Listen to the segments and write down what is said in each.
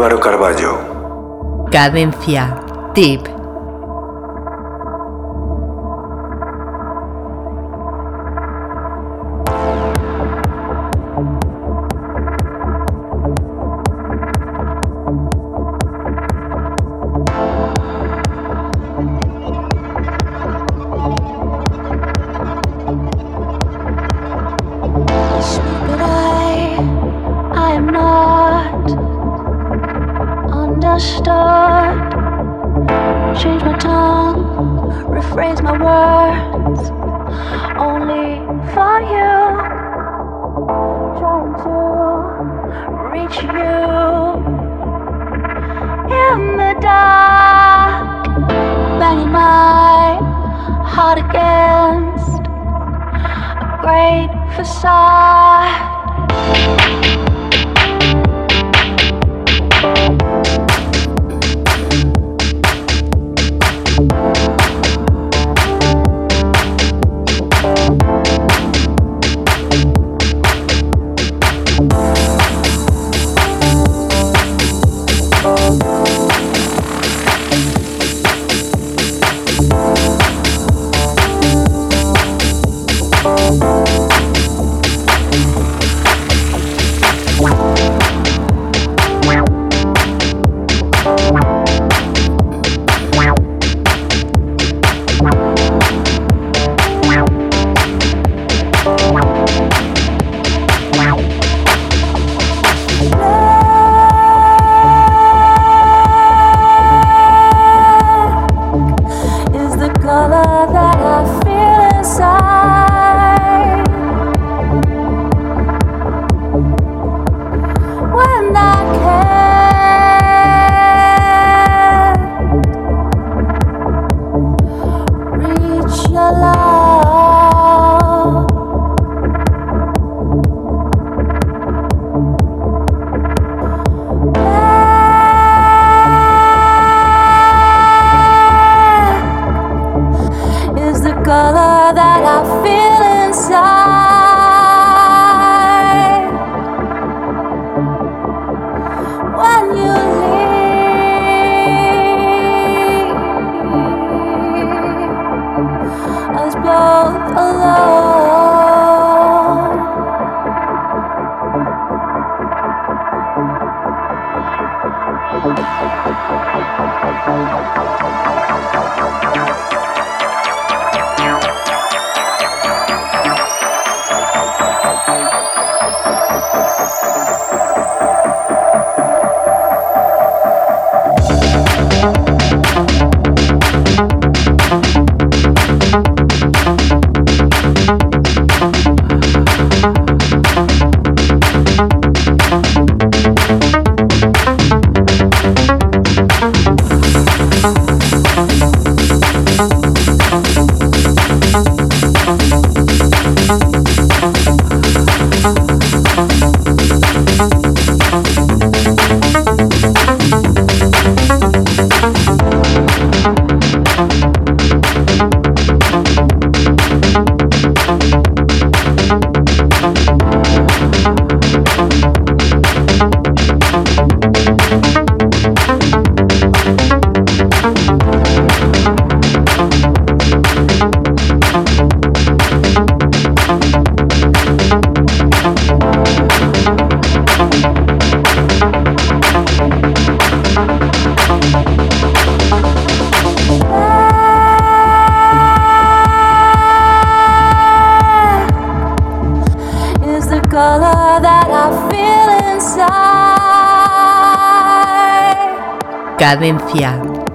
Álvaro Carballo. Cadencia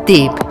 Deep.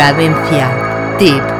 Cadencia. Tip.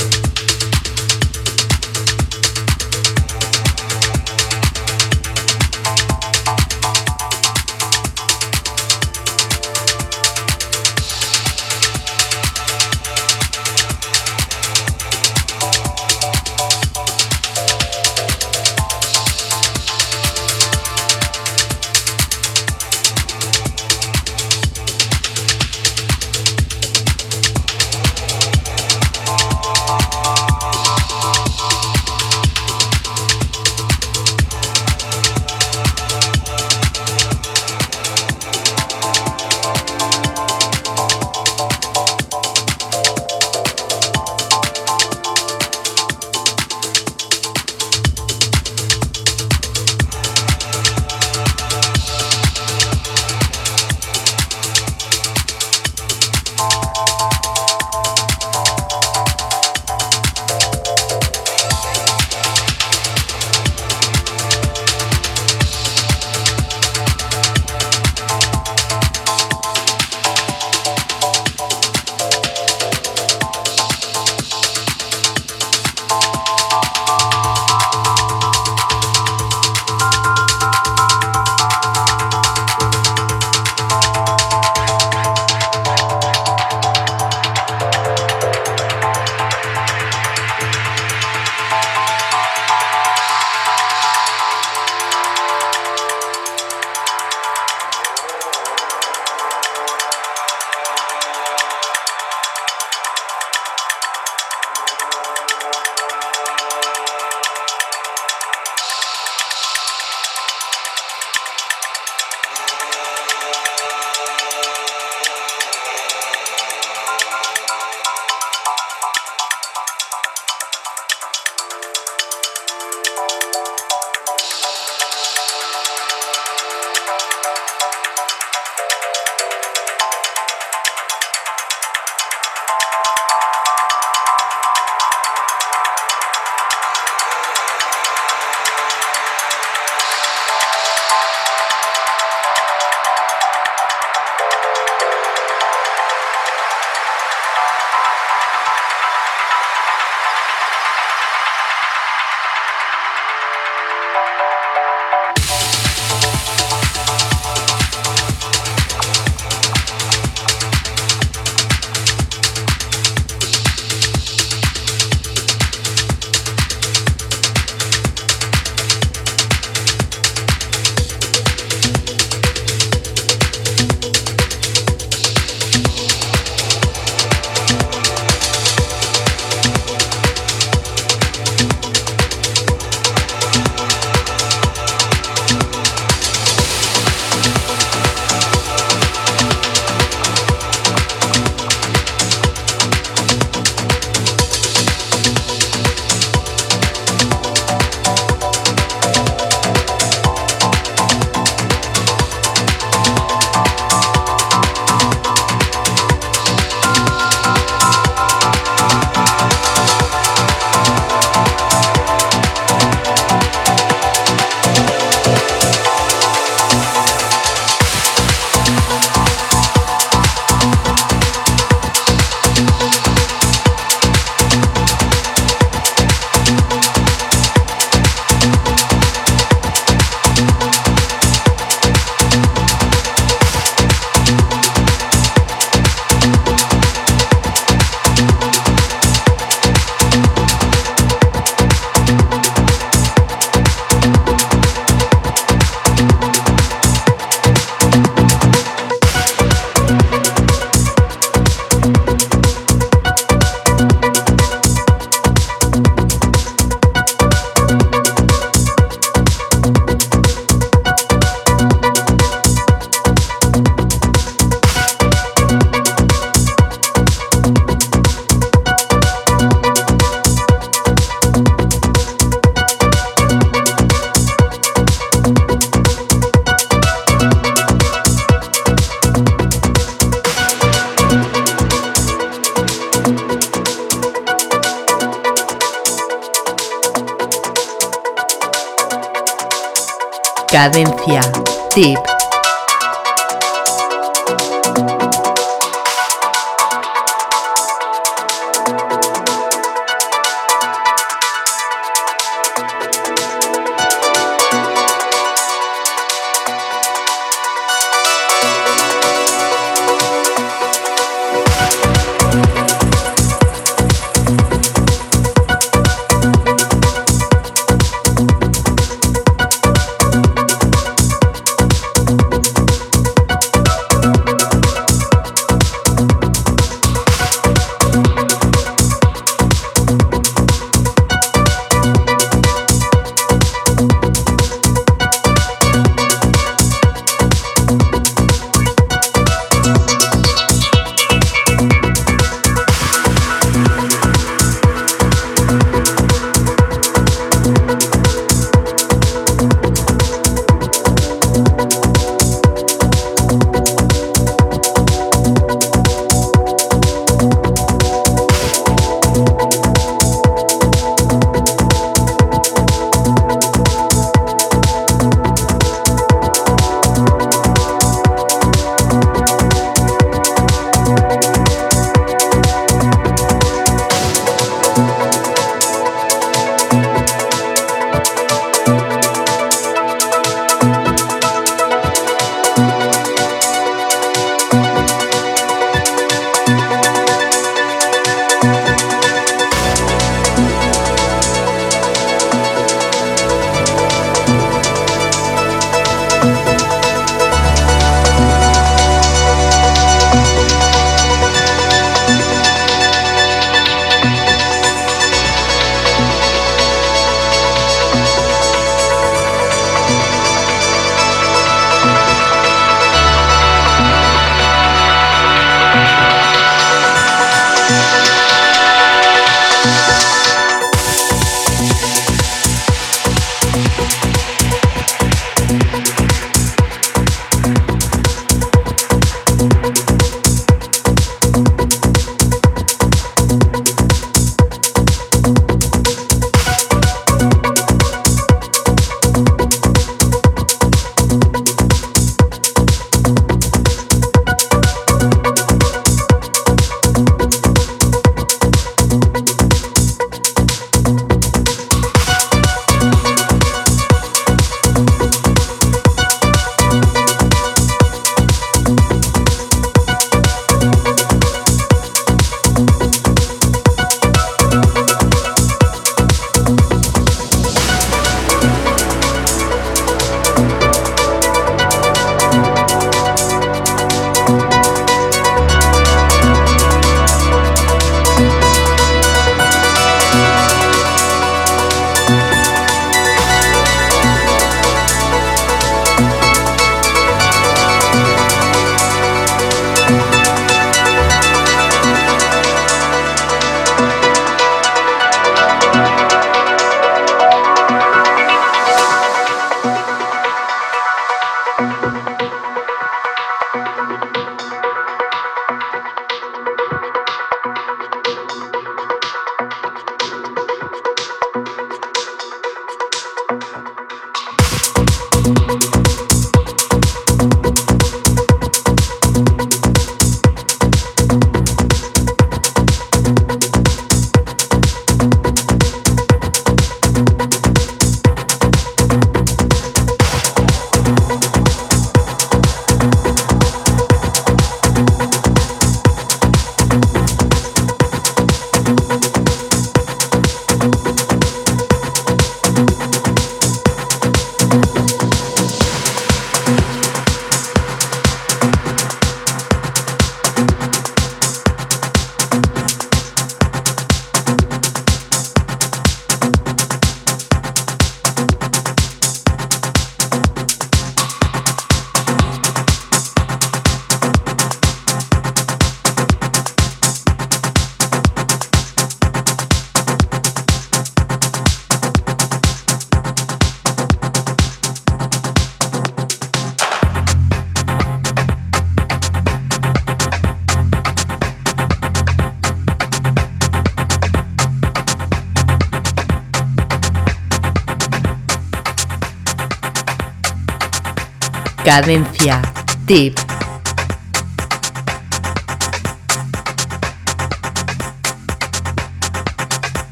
Cadencia. Tip.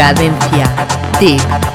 Cadencia. Tip.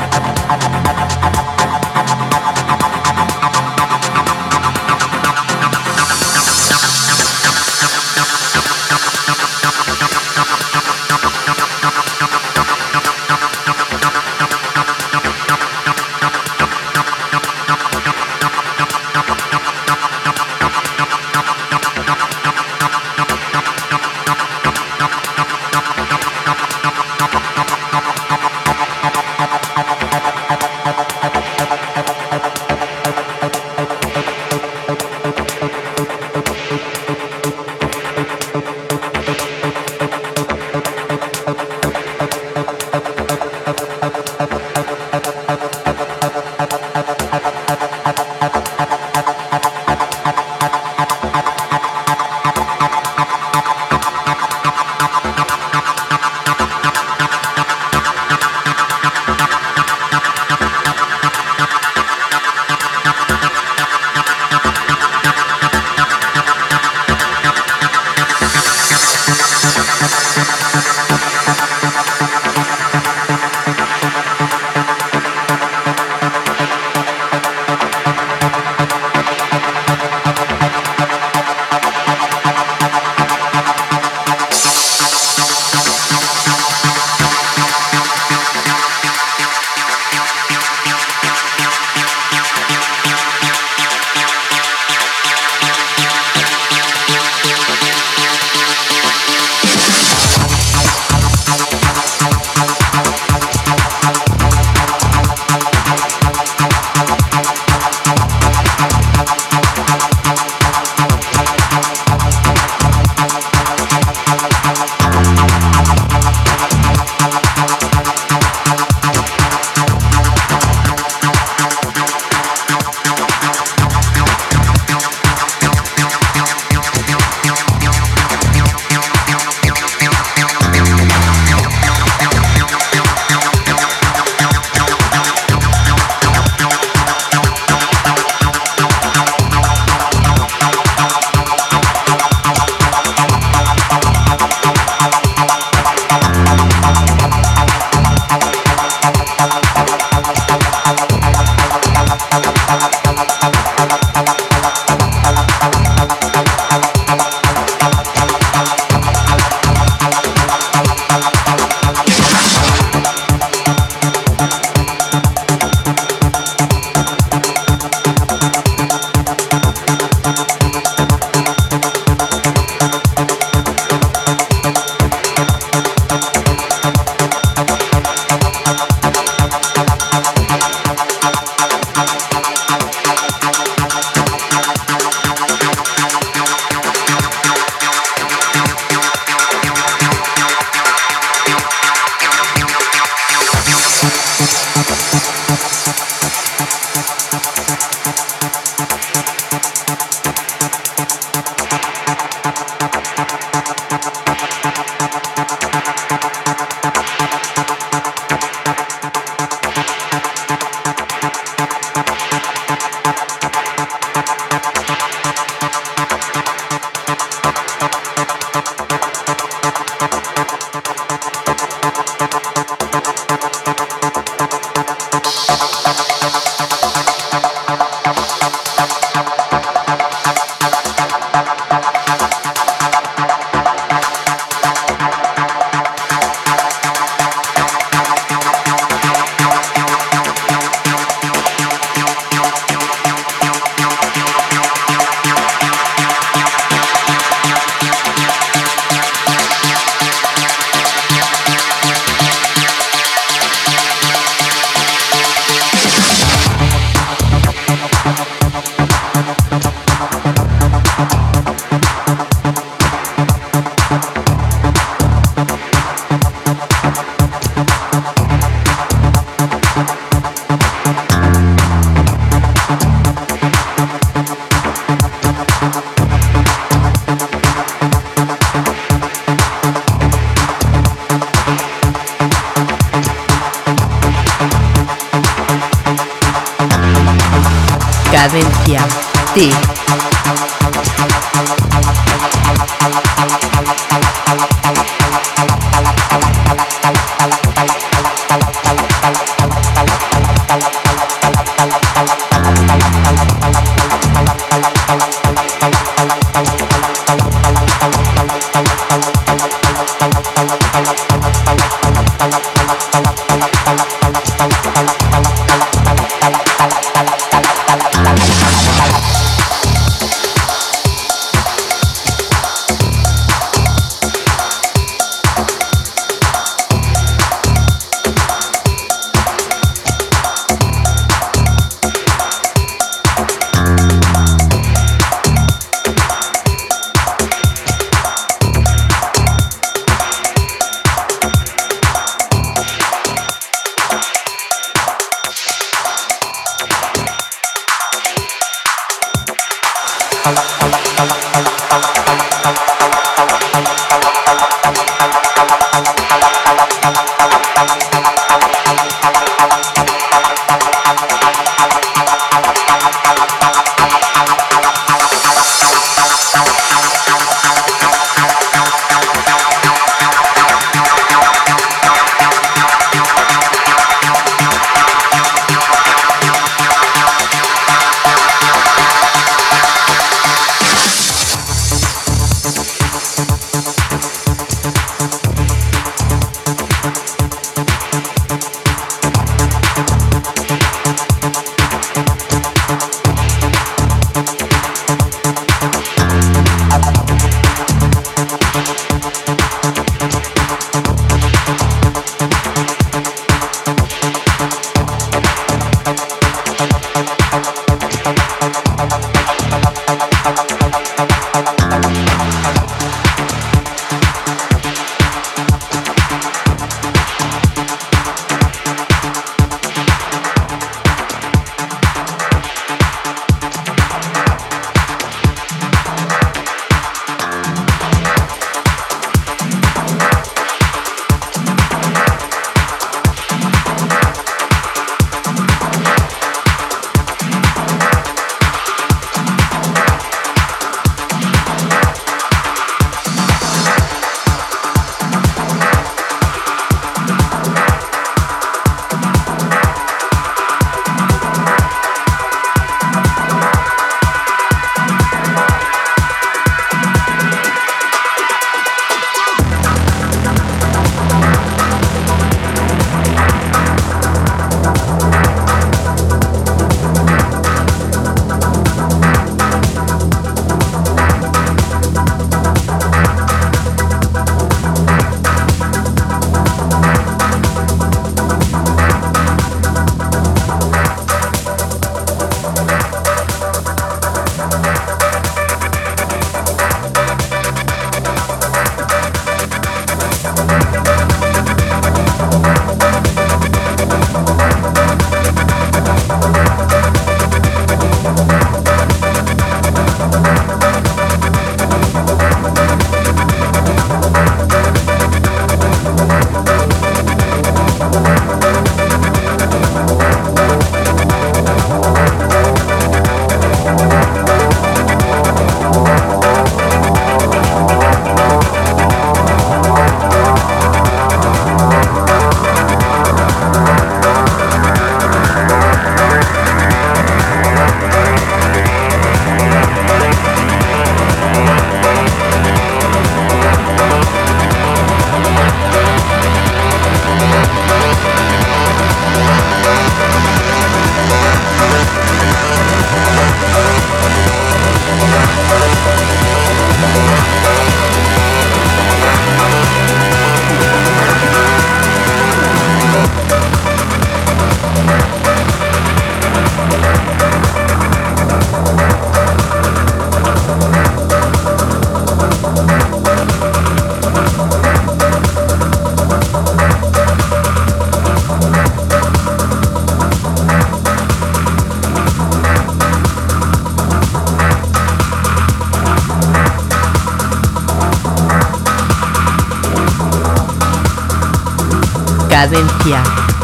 Cadencia.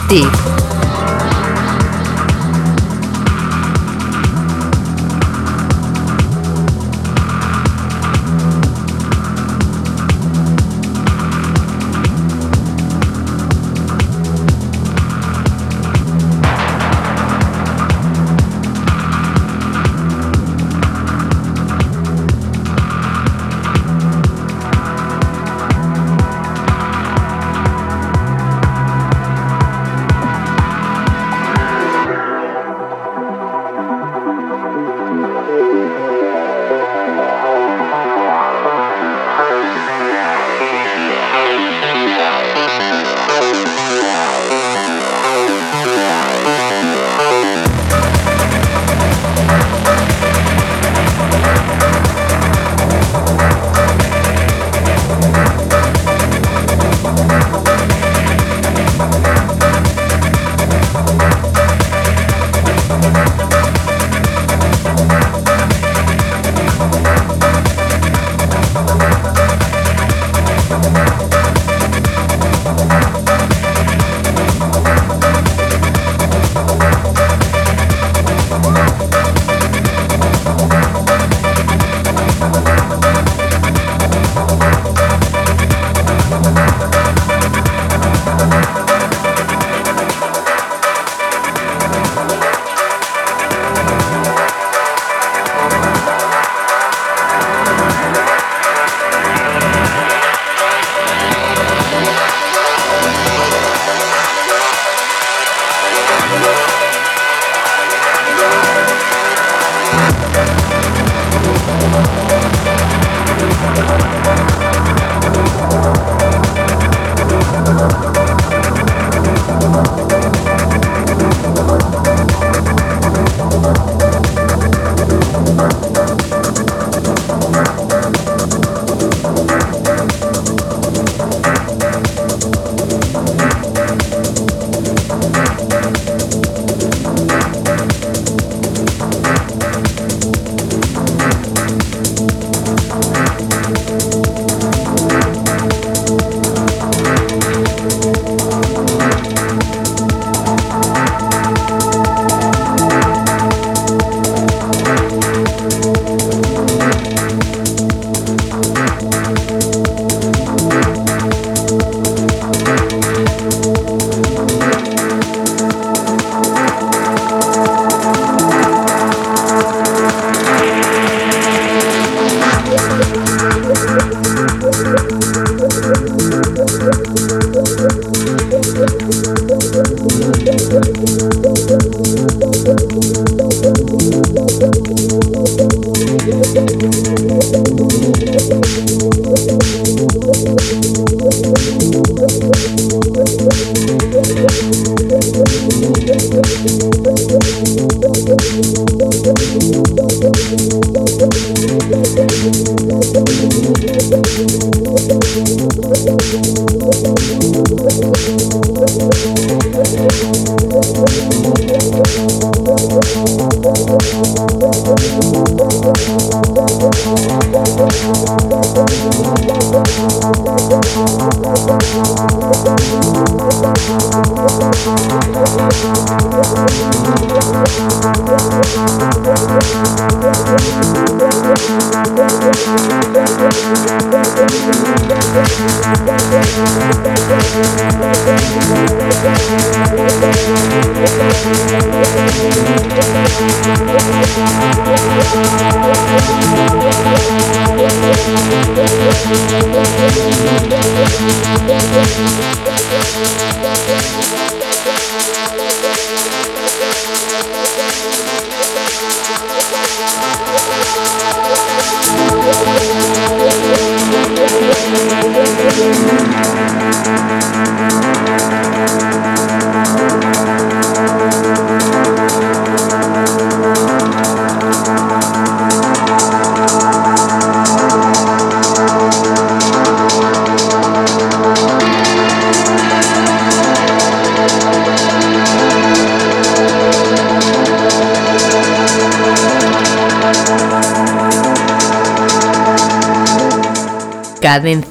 Tip.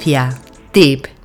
Cadencia. Tip.